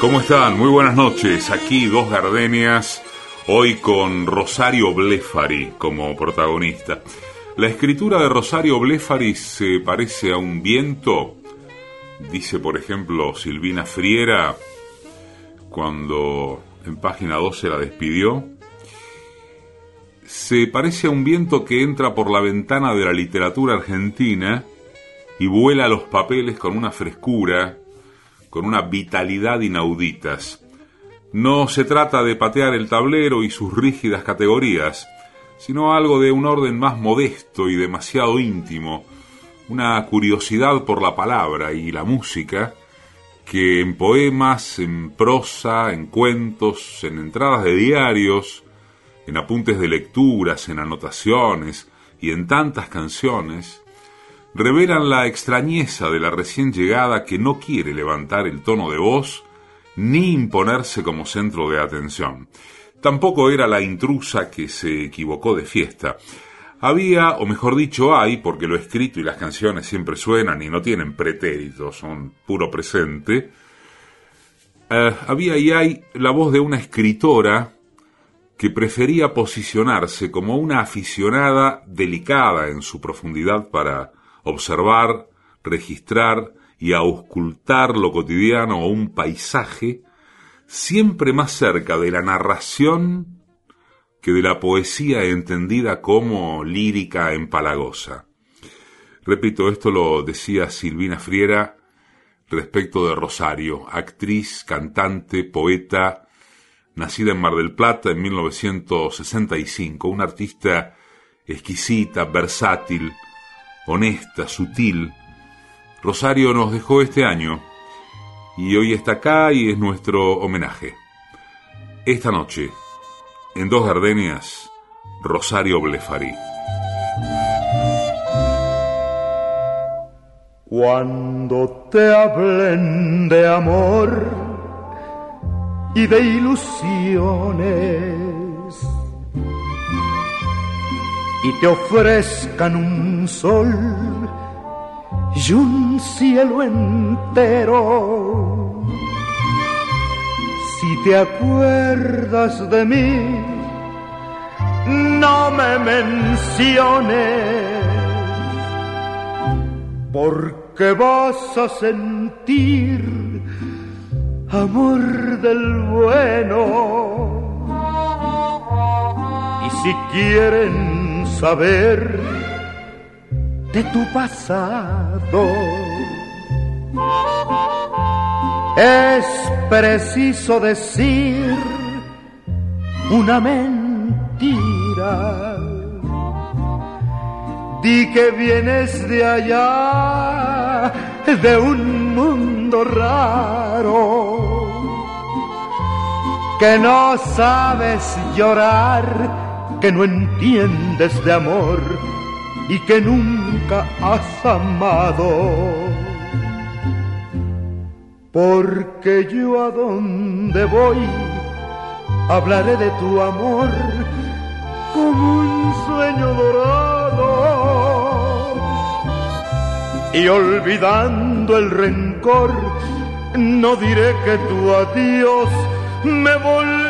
¿Cómo están? Muy buenas noches. Aquí dos gardenias, hoy con Rosario Blefari como protagonista. La escritura de Rosario Blefari se parece a un viento, dice por ejemplo Silvina Friera, cuando en página 12 la despidió. Se parece a un viento que entra por la ventana de la literatura argentina y vuela los papeles con una frescura, con una vitalidad inauditas. No se trata de patear el tablero y sus rígidas categorías, sino algo de un orden más modesto y demasiado íntimo, una curiosidad por la palabra y la música, que en poemas, en prosa, en cuentos, en entradas de diarios, en apuntes de lecturas, en anotaciones y en tantas canciones, revelan la extrañeza de la recién llegada que no quiere levantar el tono de voz ni imponerse como centro de atención. Tampoco era la intrusa que se equivocó de fiesta. Había, o mejor dicho hay, porque lo escrito y las canciones siempre suenan y no tienen pretéritos, son puro presente, eh, había y hay la voz de una escritora que prefería posicionarse como una aficionada delicada en su profundidad para observar, registrar y auscultar lo cotidiano o un paisaje, siempre más cerca de la narración que de la poesía entendida como lírica empalagosa. Repito, esto lo decía Silvina Friera respecto de Rosario, actriz, cantante, poeta, nacida en Mar del Plata en 1965, una artista exquisita, versátil, honesta, sutil, Rosario nos dejó este año y hoy está acá y es nuestro homenaje. Esta noche, en Dos Gardenias, Rosario Blefari. Cuando te hablen de amor y de ilusiones, y te ofrezcan un sol y un cielo entero. Si te acuerdas de mí, no me menciones, porque vas a sentir amor del bueno. Y si quieren saber de tu pasado. Es preciso decir una mentira. Di que vienes de allá, de un mundo raro, que no sabes llorar que no entiendes de amor y que nunca has amado. Porque yo a donde voy hablaré de tu amor como un sueño dorado. Y olvidando el rencor, no diré que tu adiós me volvió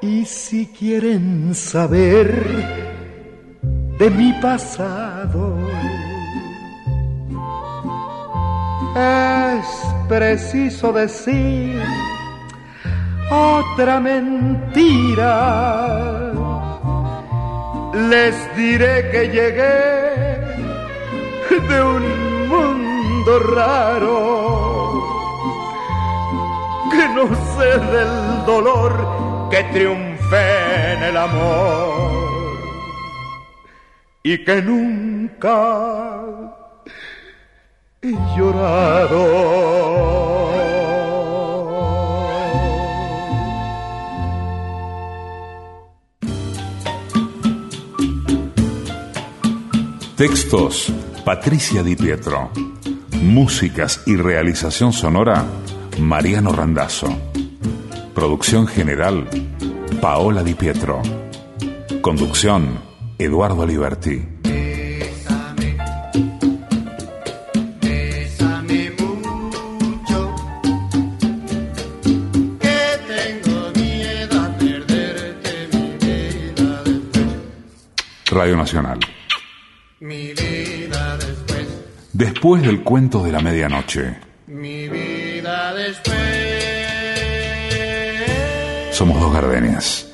Y si quieren saber de mi pasado, es preciso decir otra mentira. Les diré que llegué de un mundo raro que no sé del dolor que triunfe en el amor y que nunca he llorado. Textos Patricia Di Pietro. Músicas y realización sonora Mariano Randazzo. Producción general, Paola Di Pietro. Conducción, Eduardo Liberti. Que tengo miedo a perderte mi vida después. Radio Nacional. Mi vida después. Después del cuento de la medianoche. Después. Somos dos gardenias.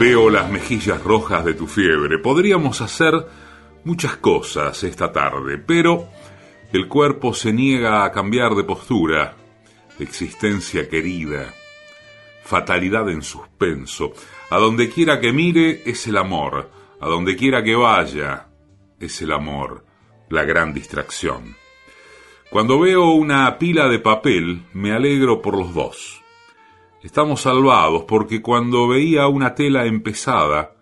Veo las mejillas rojas de tu fiebre. Podríamos hacer muchas cosas esta tarde, pero el cuerpo se niega a cambiar de postura. Existencia querida, fatalidad en suspenso. A donde quiera que mire es el amor, a donde quiera que vaya es el amor, la gran distracción. Cuando veo una pila de papel me alegro por los dos. Estamos salvados porque cuando veía una tela empezada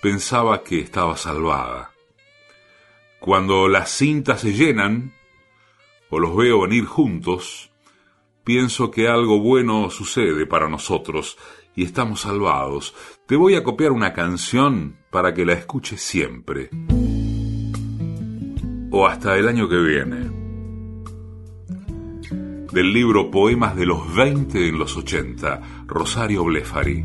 pensaba que estaba salvada. Cuando las cintas se llenan o los veo venir juntos, pienso que algo bueno sucede para nosotros y estamos salvados. Te voy a copiar una canción para que la escuches siempre. O hasta el año que viene del libro Poemas de los 20 en los 80, Rosario Blefari.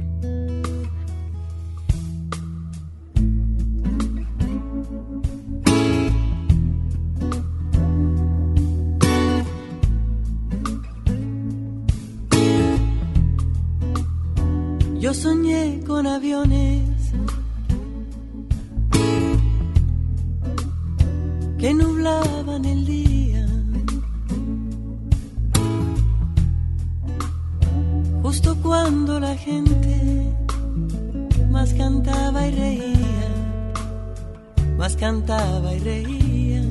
Yo soñé con aviones justo cuando la gente más cantaba y reía, más cantaba y reía.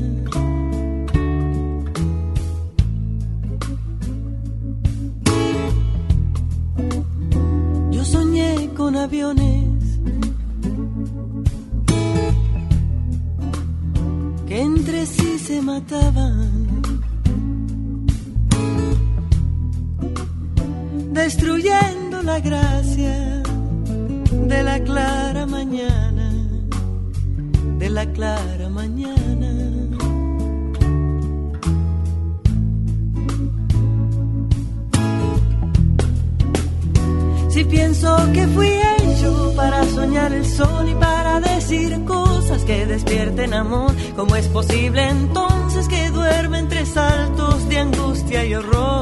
Yo soñé con aviones que entre sí se mataban destruyendo la gracia de la clara mañana, de la clara mañana. Si pienso que fui hecho para soñar el sol y para decir cosas que despierten amor, ¿cómo es posible entonces que duerme entre saltos de angustia y horror?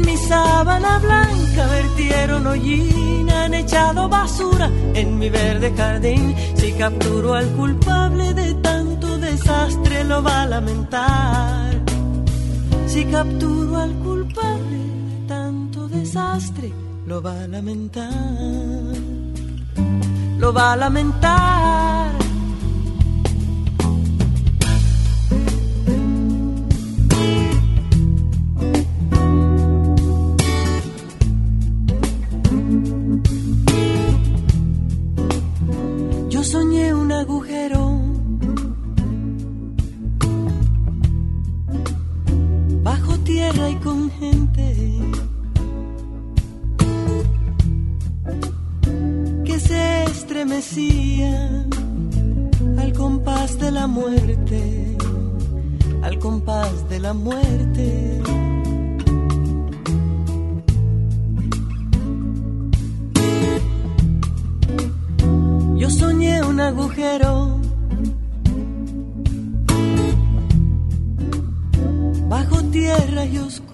En mi sábana blanca vertieron hollín, han echado basura en mi verde jardín. Si capturo al culpable de tanto desastre, lo va a lamentar. Si capturo al culpable de tanto desastre, lo va a lamentar. Lo va a lamentar. Al compás de la muerte, al compás de la muerte. Yo soñé un agujero bajo tierra y oscuro.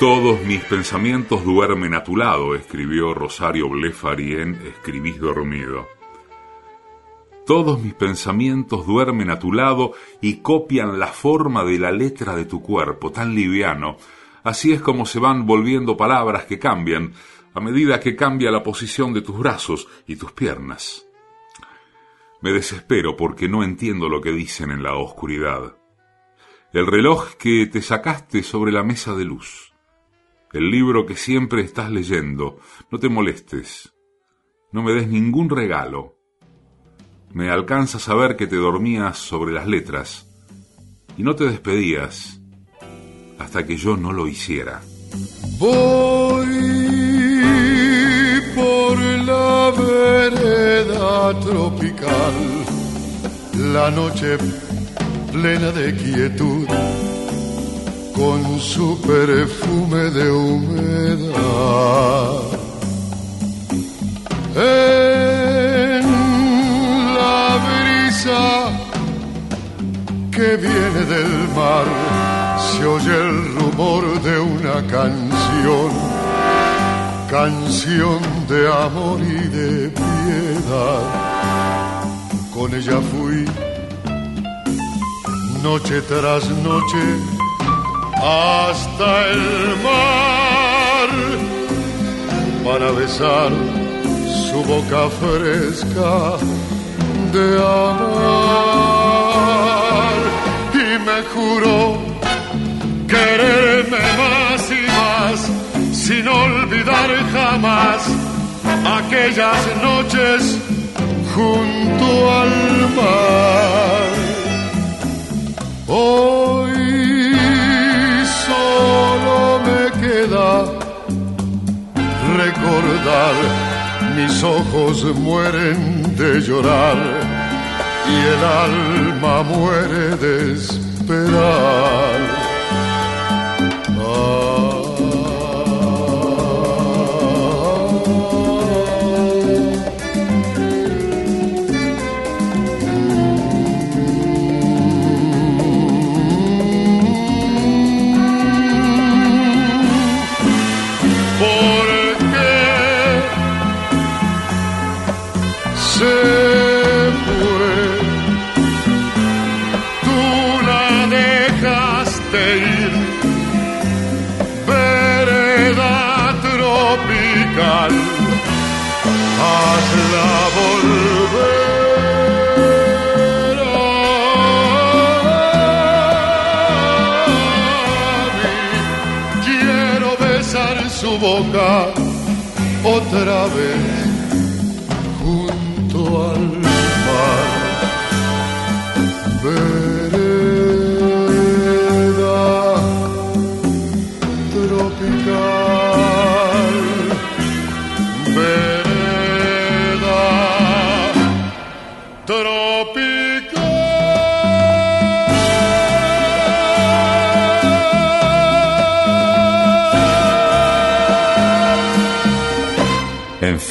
Todos mis pensamientos duermen a tu lado, escribió Rosario Blefari en Escribís dormido. Todos mis pensamientos duermen a tu lado y copian la forma de la letra de tu cuerpo, tan liviano. Así es como se van volviendo palabras que cambian a medida que cambia la posición de tus brazos y tus piernas. Me desespero porque no entiendo lo que dicen en la oscuridad. El reloj que te sacaste sobre la mesa de luz el libro que siempre estás leyendo. No te molestes. No me des ningún regalo. Me alcanza a saber que te dormías sobre las letras y no te despedías hasta que yo no lo hiciera. Voy por la vereda tropical, la noche plena de quietud con su perfume de humedad. En la brisa que viene del mar se oye el rumor de una canción, canción de amor y de piedad. Con ella fui noche tras noche hasta el mar para besar su boca fresca de amar y me juró quererme más y más sin olvidar jamás aquellas noches junto al mar. Hoy recordar, mis ojos mueren de llorar y el alma muere de esperar.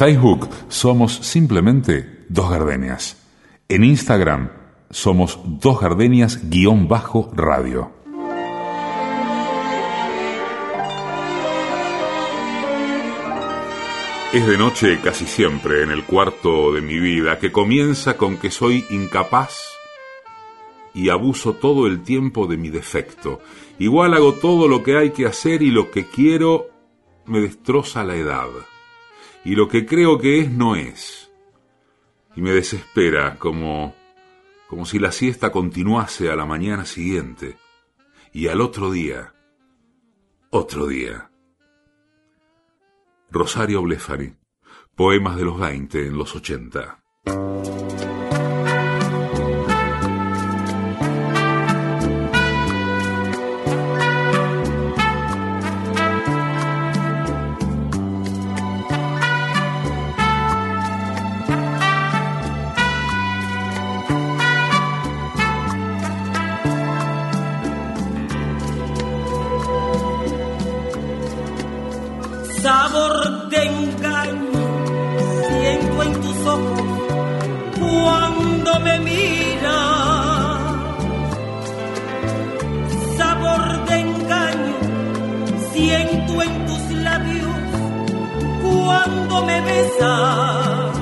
Facebook somos simplemente Dos Gardenias. En Instagram somos Dos Gardenias-radio. Es de noche casi siempre en el cuarto de mi vida, que comienza con que soy incapaz y abuso todo el tiempo de mi defecto. Igual hago todo lo que hay que hacer y lo que quiero me destroza la edad. Y lo que creo que es no es. Y me desespera como como si la siesta continuase a la mañana siguiente y al otro día, otro día. Rosario Blefari, poemas de los 20 en los 80. Cuando me besas.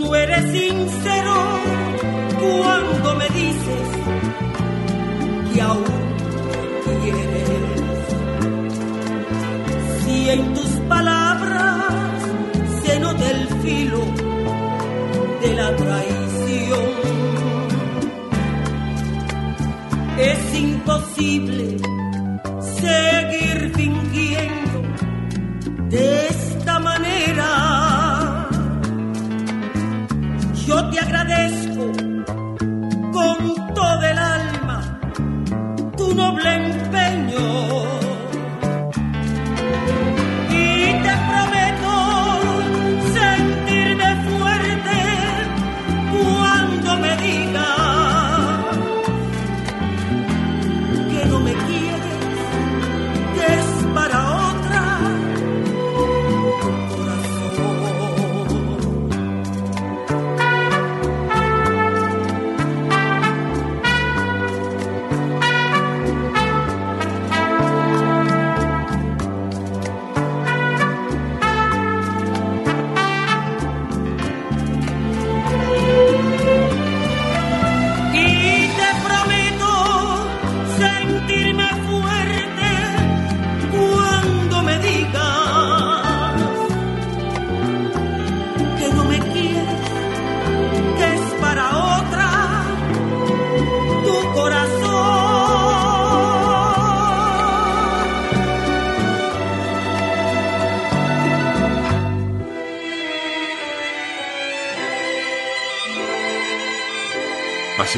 No eres sincero cuando me dices que aún me quieres y en tus palabras se nota el filo de la traición. Es imposible seguir fingiendo de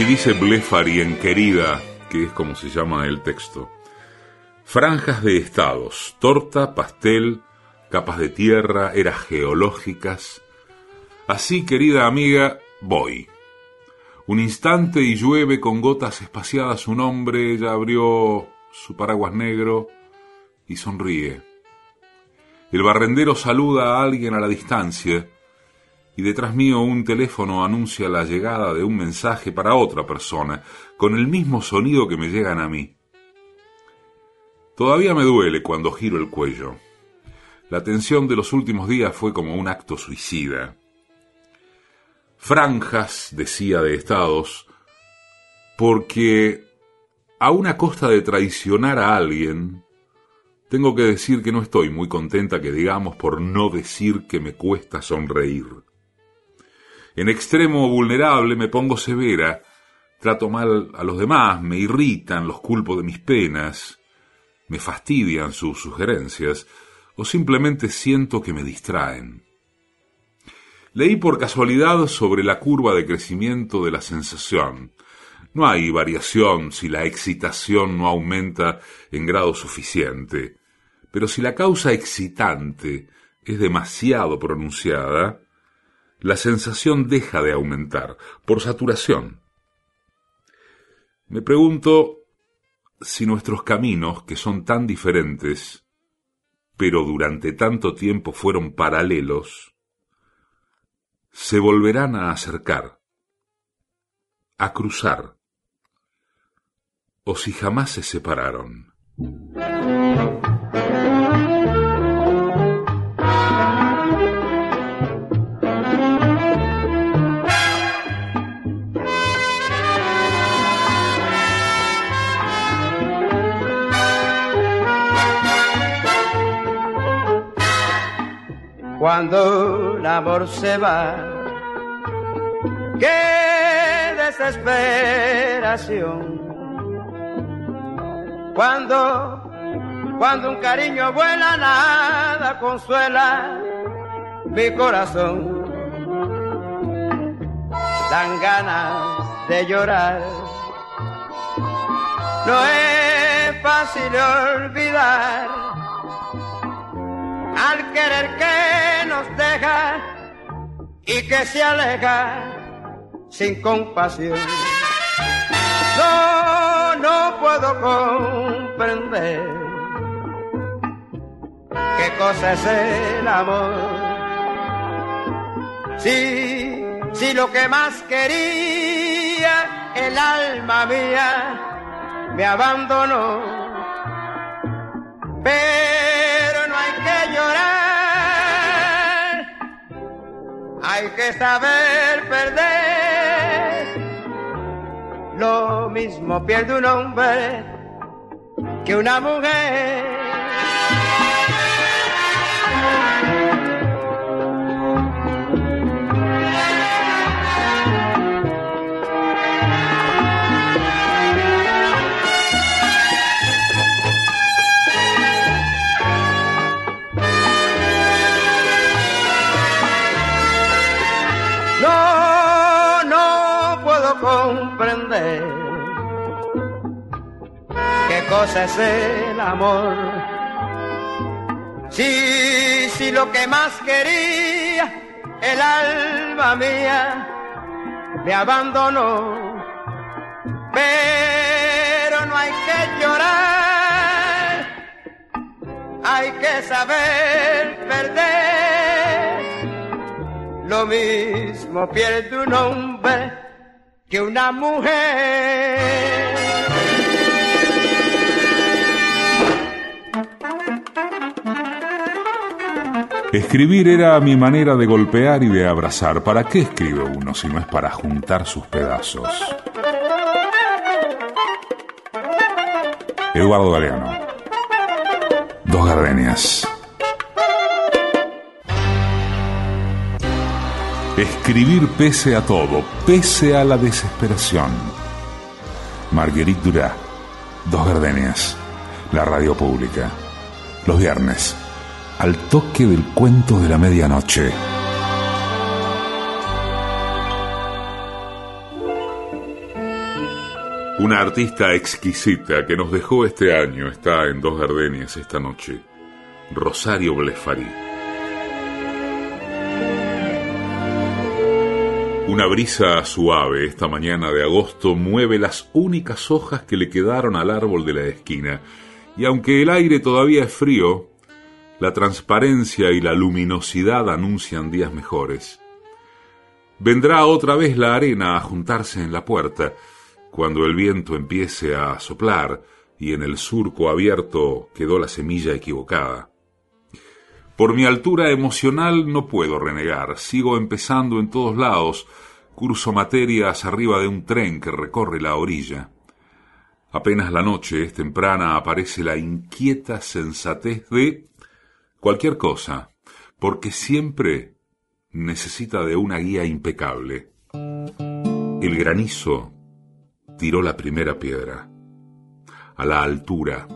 Así dice Blefari en Querida, que es como se llama el texto. Franjas de estados, torta, pastel, capas de tierra, eras geológicas. Así, querida amiga, voy. Un instante y llueve con gotas espaciadas un hombre, ella abrió su paraguas negro y sonríe. El barrendero saluda a alguien a la distancia y detrás mío un teléfono anuncia la llegada de un mensaje para otra persona, con el mismo sonido que me llegan a mí. Todavía me duele cuando giro el cuello. La tensión de los últimos días fue como un acto suicida. Franjas, decía, de estados, porque a una costa de traicionar a alguien, tengo que decir que no estoy muy contenta que digamos por no decir que me cuesta sonreír. En extremo vulnerable me pongo severa, trato mal a los demás, me irritan, los culpo de mis penas, me fastidian sus sugerencias, o simplemente siento que me distraen. Leí por casualidad sobre la curva de crecimiento de la sensación. No hay variación si la excitación no aumenta en grado suficiente, pero si la causa excitante es demasiado pronunciada, la sensación deja de aumentar por saturación. Me pregunto si nuestros caminos, que son tan diferentes, pero durante tanto tiempo fueron paralelos, se volverán a acercar, a cruzar, o si jamás se separaron. Cuando el amor se va. ¡Qué desesperación! Cuando, cuando un cariño vuela, nada consuela mi corazón. Dan ganas de llorar. No es fácil olvidar al querer que nos deja y que se aleja sin compasión. No, no puedo comprender qué cosa es el amor. Si, si lo que más quería el alma mía me abandonó. Pero hay que llorar, hay que saber perder. Lo mismo pierde un hombre que una mujer. Qué cosa es el amor. Si, si lo que más quería el alma mía me abandonó, pero no hay que llorar, hay que saber perder. Lo mismo pierde un hombre que una mujer. Escribir era mi manera de golpear y de abrazar. ¿Para qué escribe uno si no es para juntar sus pedazos? Eduardo Galeano. Dos gardenias. Escribir pese a todo, pese a la desesperación. Marguerite Durá, Dos Gardenias, la radio pública. Los viernes, al toque del cuento de la medianoche. Una artista exquisita que nos dejó este año está en Dos Gardenias esta noche, Rosario Blefarí. Una brisa suave esta mañana de agosto mueve las únicas hojas que le quedaron al árbol de la esquina, y aunque el aire todavía es frío, la transparencia y la luminosidad anuncian días mejores. Vendrá otra vez la arena a juntarse en la puerta, cuando el viento empiece a soplar y en el surco abierto quedó la semilla equivocada. Por mi altura emocional no puedo renegar, sigo empezando en todos lados, curso materias arriba de un tren que recorre la orilla. Apenas la noche es temprana aparece la inquieta sensatez de cualquier cosa, porque siempre necesita de una guía impecable. El granizo tiró la primera piedra. A la altura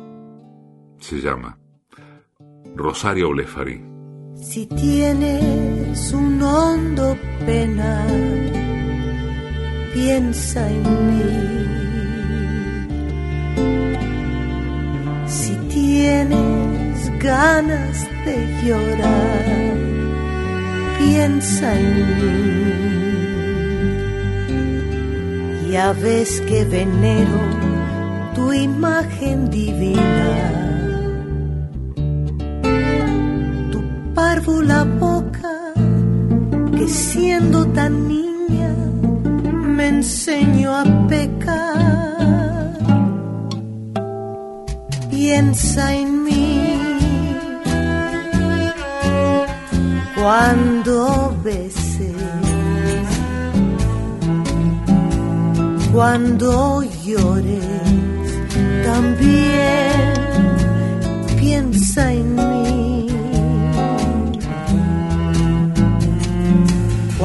se llama Rosario Olefari. Si tienes un hondo pena, piensa en mí. Si tienes ganas de llorar, piensa en mí. Ya ves que venero tu imagen divina la boca que siendo tan niña me enseñó a pecar. Piensa en mí cuando beses, cuando llores, también piensa en mí.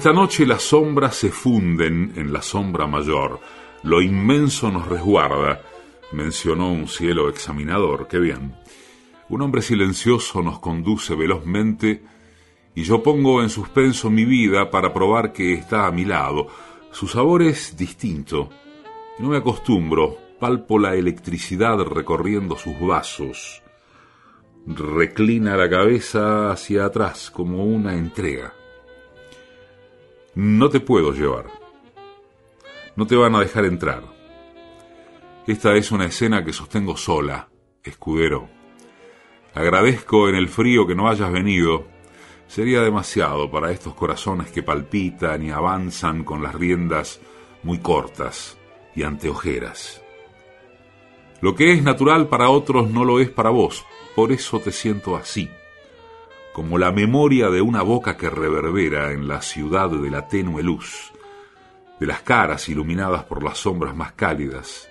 Esta noche las sombras se funden en la sombra mayor, lo inmenso nos resguarda, mencionó un cielo examinador, qué bien. Un hombre silencioso nos conduce velozmente y yo pongo en suspenso mi vida para probar que está a mi lado. Su sabor es distinto. No me acostumbro, palpo la electricidad recorriendo sus vasos. Reclina la cabeza hacia atrás como una entrega. No te puedo llevar. No te van a dejar entrar. Esta es una escena que sostengo sola, escudero. Agradezco en el frío que no hayas venido. Sería demasiado para estos corazones que palpitan y avanzan con las riendas muy cortas y anteojeras. Lo que es natural para otros no lo es para vos, por eso te siento así, como la memoria de una boca que reverbera en la ciudad de la tenue luz, de las caras iluminadas por las sombras más cálidas,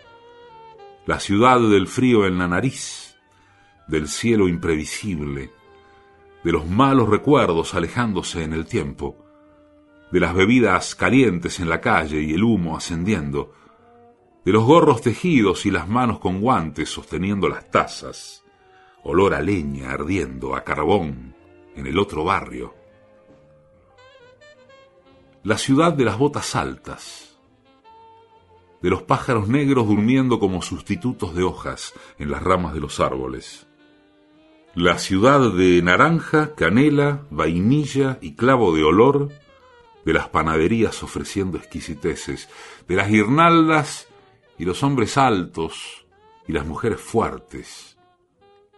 la ciudad del frío en la nariz, del cielo imprevisible, de los malos recuerdos alejándose en el tiempo, de las bebidas calientes en la calle y el humo ascendiendo, de los gorros tejidos y las manos con guantes sosteniendo las tazas, olor a leña ardiendo, a carbón, en el otro barrio. La ciudad de las botas altas, de los pájaros negros durmiendo como sustitutos de hojas en las ramas de los árboles. La ciudad de naranja, canela, vainilla y clavo de olor de las panaderías ofreciendo exquisiteces, de las guirnaldas y los hombres altos y las mujeres fuertes,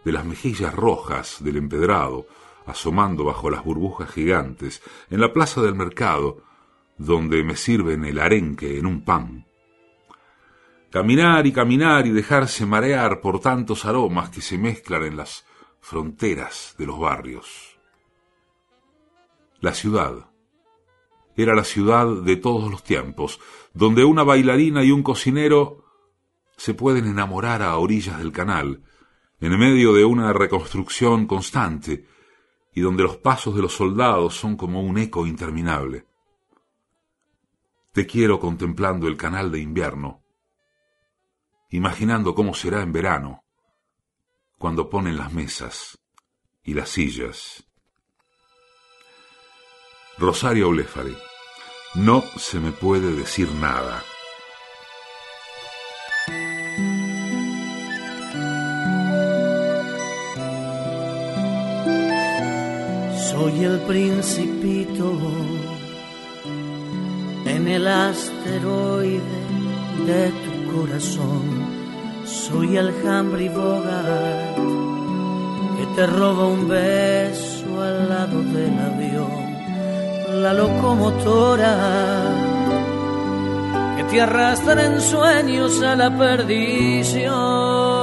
de las mejillas rojas del empedrado, asomando bajo las burbujas gigantes, en la plaza del mercado, donde me sirven el arenque en un pan. Caminar y caminar y dejarse marear por tantos aromas que se mezclan en las fronteras de los barrios. La ciudad era la ciudad de todos los tiempos, donde una bailarina y un cocinero se pueden enamorar a orillas del canal, en medio de una reconstrucción constante, y donde los pasos de los soldados son como un eco interminable. Te quiero contemplando el canal de invierno, imaginando cómo será en verano, cuando ponen las mesas y las sillas. Rosario Olefari, no se me puede decir nada. Soy el principito en el asteroide de tu corazón. Soy el Humphrey Bogart que te roba un beso al lado del avión. La locomotora que te arrastra en sueños a la perdición.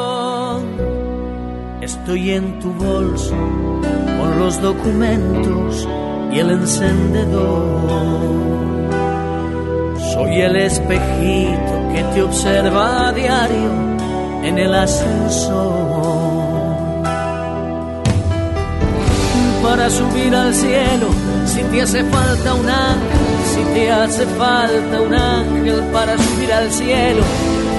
Estoy en tu bolso con los documentos y el encendedor. Soy el espejito que te observa a diario en el ascensor. Para subir al cielo, si te hace falta un ángel, si te hace falta un ángel para subir al cielo,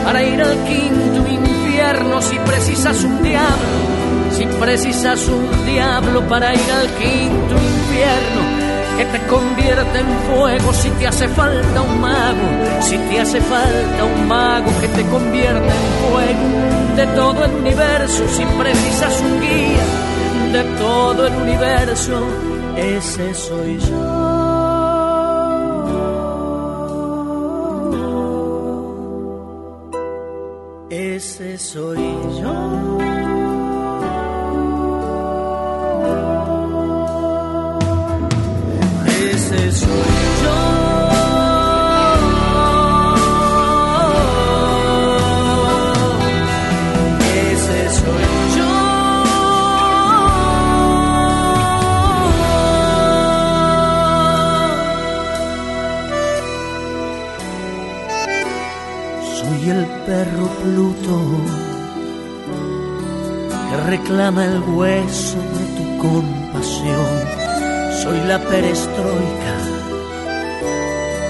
para ir al quinto infierno, si precisas un diablo si precisas un diablo para ir al quinto infierno, que te convierte en fuego si te hace falta un mago, si te hace falta un mago que te convierte en fuego de todo el universo, si precisas un guía de todo el universo, ese soy yo. Ese soy yo. Ese soy yo. El perro Pluto que reclama el hueso de tu compasión soy la perestroika,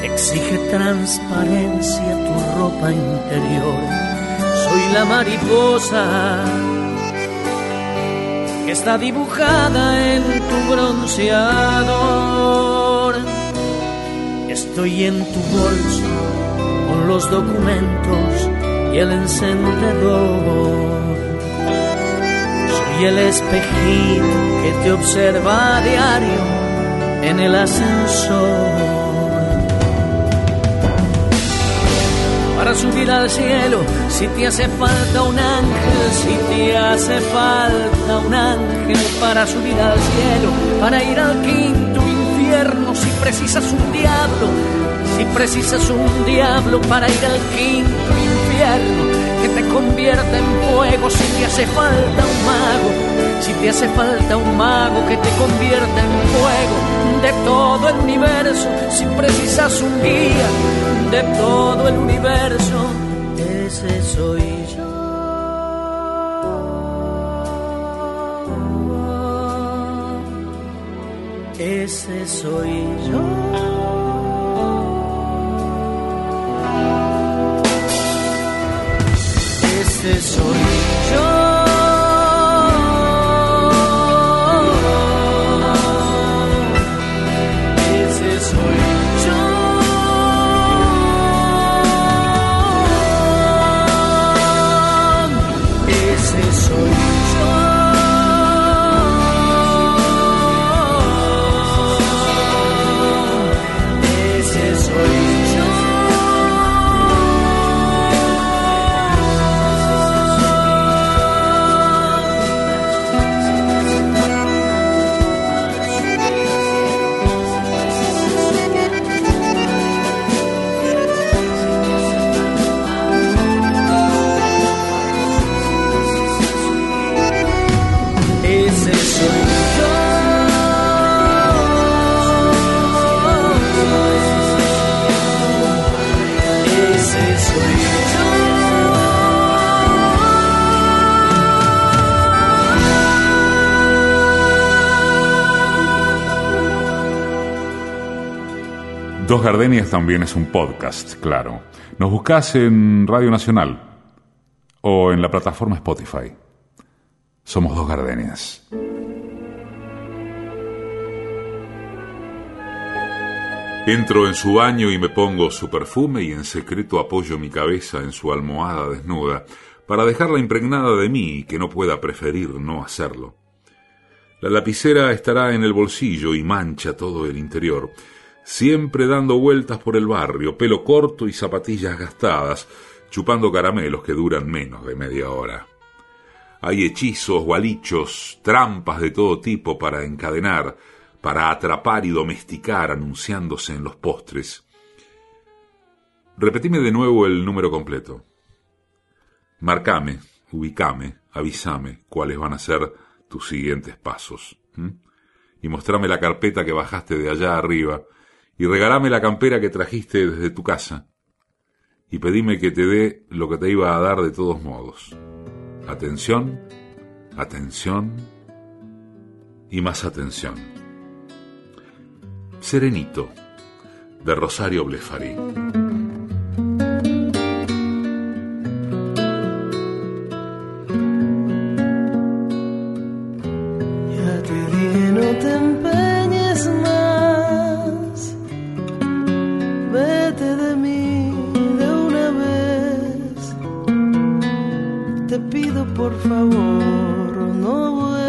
exige transparencia tu ropa interior. Soy la mariposa que está dibujada en tu bronceador. Estoy en tu bolso con los documentos y el encendedor. Soy el espejito que te observa a diario en el ascensor. Para subir al cielo, si te hace falta un ángel, si te hace falta un ángel para subir al cielo, para ir al quinto infierno, si precisas un diablo, si precisas un diablo para ir al quinto infierno que te convierta en fuego si te hace falta un mago, si te hace falta un mago que te convierta en fuego de todo el universo, si precisas un guía de todo el universo, ese soy yo. Ese soy yo. ese soy yo. Dos Gardenias también es un podcast, claro. Nos buscás en Radio Nacional o en la plataforma Spotify. Somos Dos Gardenias. Entro en su baño y me pongo su perfume y en secreto apoyo mi cabeza en su almohada desnuda para dejarla impregnada de mí y que no pueda preferir no hacerlo. La lapicera estará en el bolsillo y mancha todo el interior siempre dando vueltas por el barrio, pelo corto y zapatillas gastadas, chupando caramelos que duran menos de media hora. Hay hechizos, gualichos, trampas de todo tipo para encadenar, para atrapar y domesticar anunciándose en los postres. Repetime de nuevo el número completo. Marcame, ubicame, avísame cuáles van a ser tus siguientes pasos. Y mostrame la carpeta que bajaste de allá arriba, y regalame la campera que trajiste desde tu casa y pedime que te dé lo que te iba a dar de todos modos. Atención, atención y más atención. Serenito, de Rosario Blefari. por favor no vuelvas.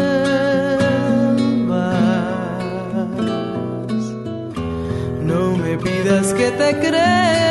No me pidas que te creas.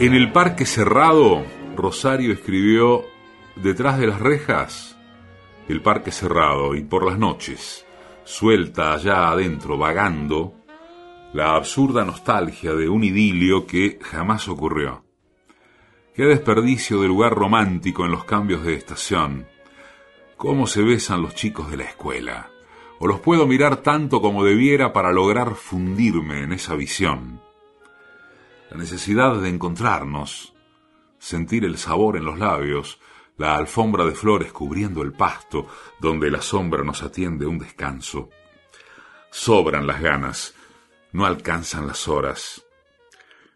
En el parque cerrado, Rosario escribió Detrás de las rejas, el parque cerrado y por las noches, suelta allá adentro, vagando, la absurda nostalgia de un idilio que jamás ocurrió. Qué desperdicio de lugar romántico en los cambios de estación. Cómo se besan los chicos de la escuela. O los puedo mirar tanto como debiera para lograr fundirme en esa visión. La necesidad de encontrarnos, sentir el sabor en los labios, la alfombra de flores cubriendo el pasto, donde la sombra nos atiende un descanso. Sobran las ganas, no alcanzan las horas.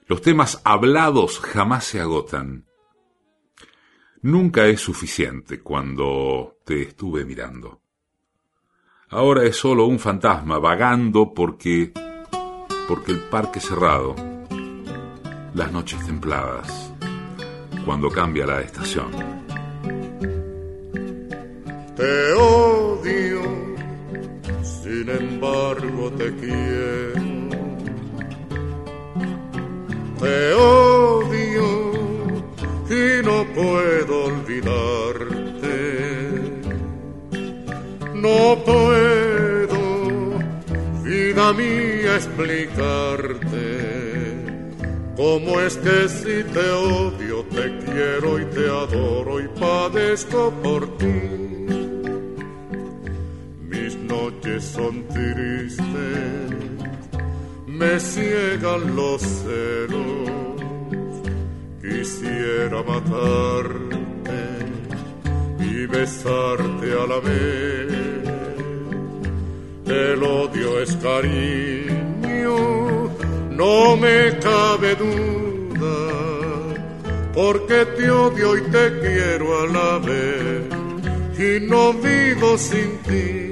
Los temas hablados jamás se agotan. Nunca es suficiente cuando te estuve mirando. Ahora es solo un fantasma vagando porque porque el parque cerrado, las noches templadas, cuando cambia la estación. Te odio, sin embargo te quiero. Te odio y no puedo olvidarte. No puedo, vida mía, explicarte ¿Cómo es que si te odio, te quiero y te adoro y padezco por ti? Mis noches son tristes, me ciegan los celos, quisiera matarte y besarte a la vez. El odio es cariño no me cabe duda, porque te odio y te quiero a la vez, y no vivo sin ti.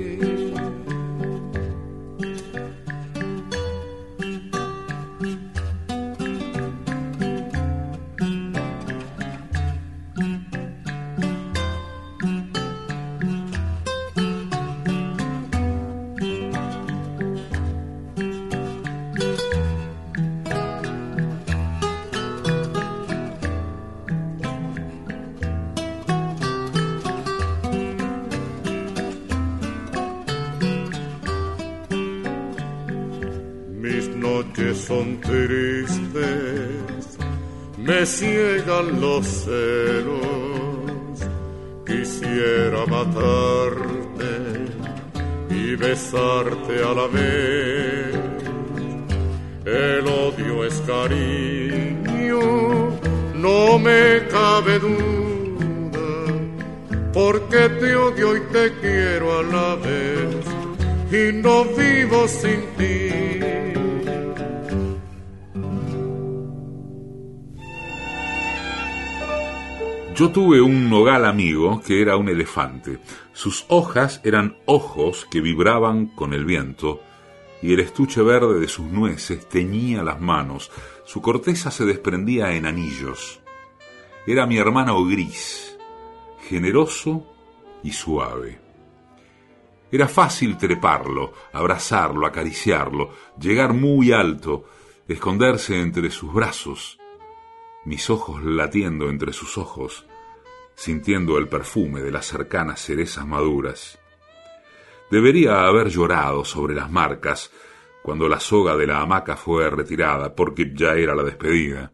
Tuve un nogal amigo que era un elefante. Sus hojas eran ojos que vibraban con el viento y el estuche verde de sus nueces teñía las manos. Su corteza se desprendía en anillos. Era mi hermano gris, generoso y suave. Era fácil treparlo, abrazarlo, acariciarlo, llegar muy alto, esconderse entre sus brazos, mis ojos latiendo entre sus ojos, sintiendo el perfume de las cercanas cerezas maduras. Debería haber llorado sobre las marcas cuando la soga de la hamaca fue retirada, porque ya era la despedida.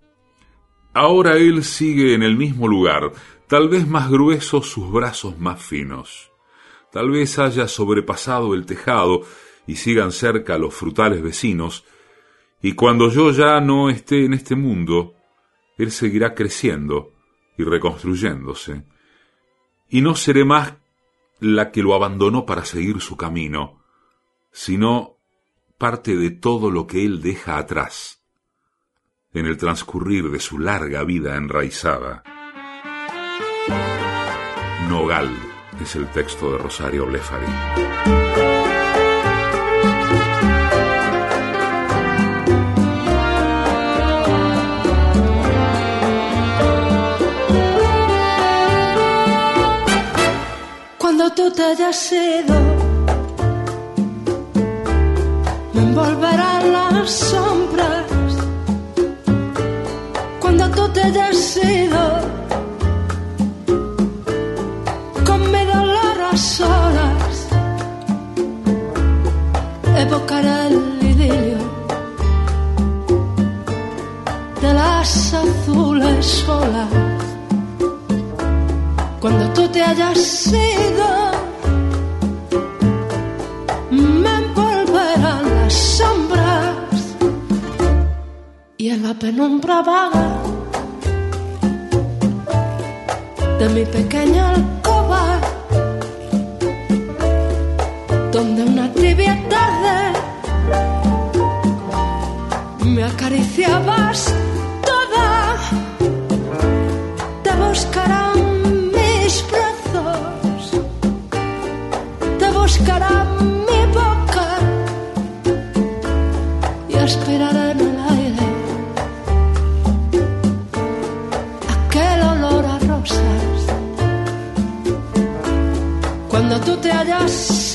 Ahora él sigue en el mismo lugar, tal vez más gruesos sus brazos más finos. Tal vez haya sobrepasado el tejado y sigan cerca los frutales vecinos, y cuando yo ya no esté en este mundo, él seguirá creciendo, y reconstruyéndose, y no seré más la que lo abandonó para seguir su camino, sino parte de todo lo que él deja atrás en el transcurrir de su larga vida enraizada. Nogal es el texto de Rosario Blefari. Te hayas ido, me envolverán las sombras. Cuando tú te hayas ido, con mi dolor a solas, evocará el idilio de las azules olas. Cuando tú te hayas ido, la penumbra vaga de mi pequeña alcoba, donde una tibia tarde me acariciabas toda, te buscarán mis brazos, te buscarán mi boca y aspiraré hayas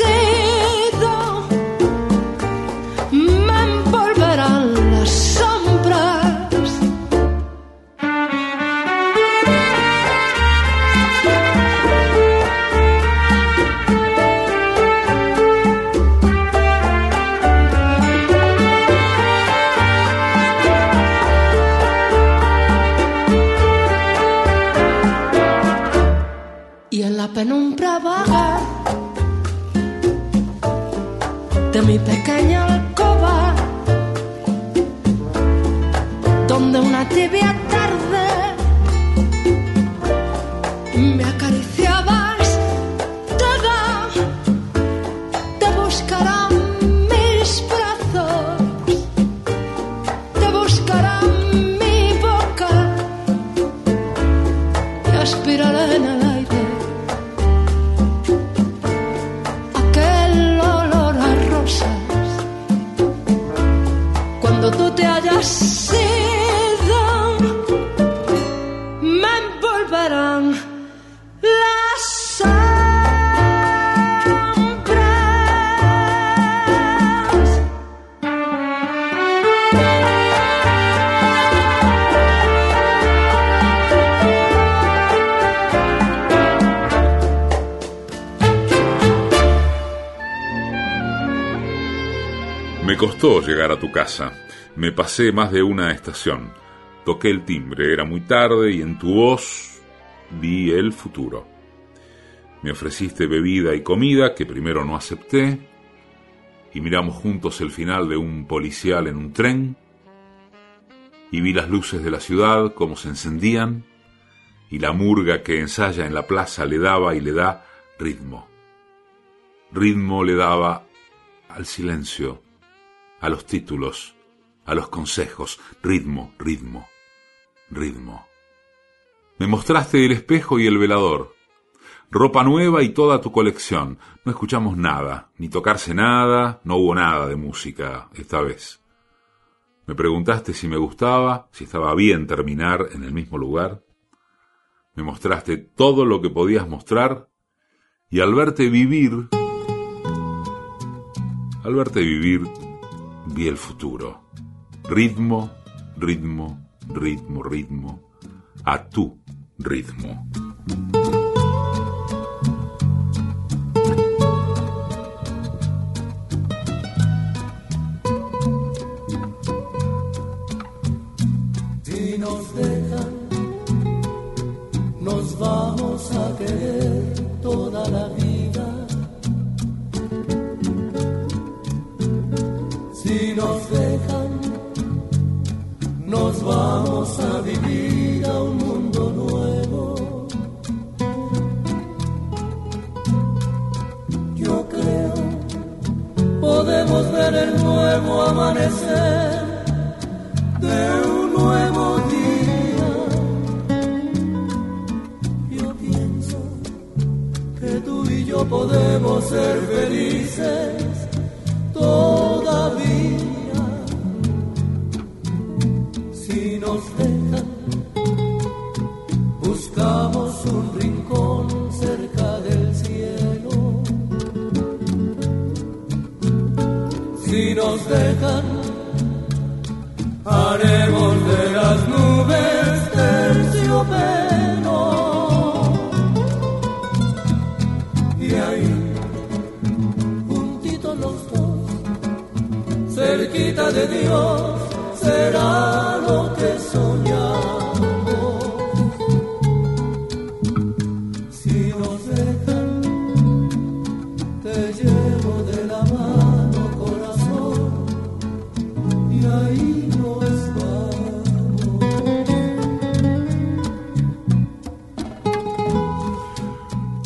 Me pasé más de una estación. Toqué el timbre, era muy tarde y en tu voz vi el futuro. Me ofreciste bebida y comida que primero no acepté y miramos juntos el final de un policial en un tren y vi las luces de la ciudad como se encendían y la murga que ensaya en la plaza le daba y le da ritmo. Ritmo le daba al silencio, a los títulos, a los consejos, ritmo, ritmo, ritmo. Me mostraste el espejo y el velador, ropa nueva y toda tu colección. No escuchamos nada, ni tocarse nada, no hubo nada de música esta vez. Me preguntaste si me gustaba, si estaba bien terminar en el mismo lugar. Me mostraste todo lo que podías mostrar y al verte vivir, al verte vivir, vi el futuro. Ritmo, ritmo, ritmo, ritmo, a tu ritmo.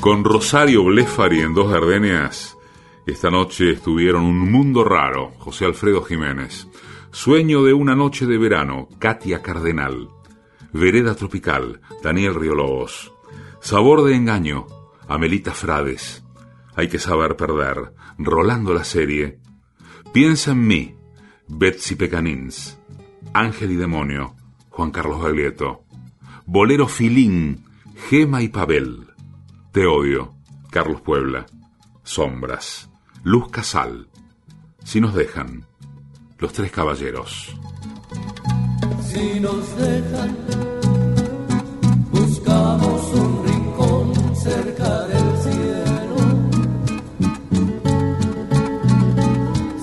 Con Rosario Blefari en Dos Gardenias, esta noche estuvieron Un Mundo Raro, José Alfredo Jiménez. Sueño de una noche de verano, Katia Cardenal. Vereda Tropical, Daniel Riolobos. Sabor de engaño, Amelita Frades. Hay que saber perder, Rolando la serie. Piensa en mí, Betsy Pecanins. Ángel y Demonio, Juan Carlos Gaglieto. Bolero Filín, Gema y Pavel. Te odio, Carlos Puebla. Sombras, Luz Casal. Si nos dejan, Los Tres Caballeros. Si nos dejan, buscamos un rincón cerca del cielo.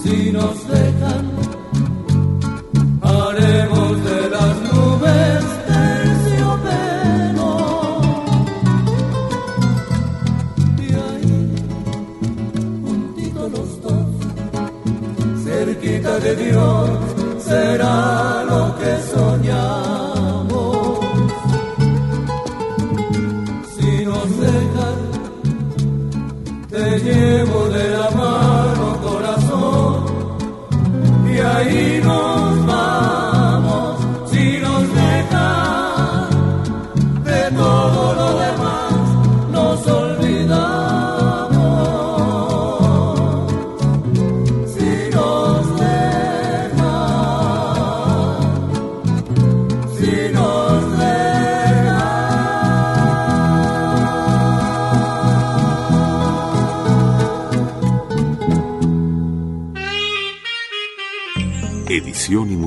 Si nos dejan, de Dios, será lo que soñamos. Si nos dejan, te llevo de la mano,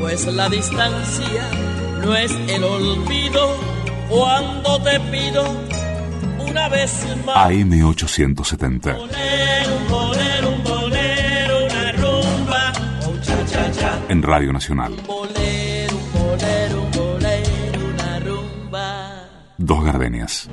pues la distancia no es el olvido cuando te pido una vez más. AM870. Bolero, un bolero, un bolero, una rumba, un cha cha cha. En Radio Nacional. Bolero, bolero, bolero, una rumba. Dos Gardenias.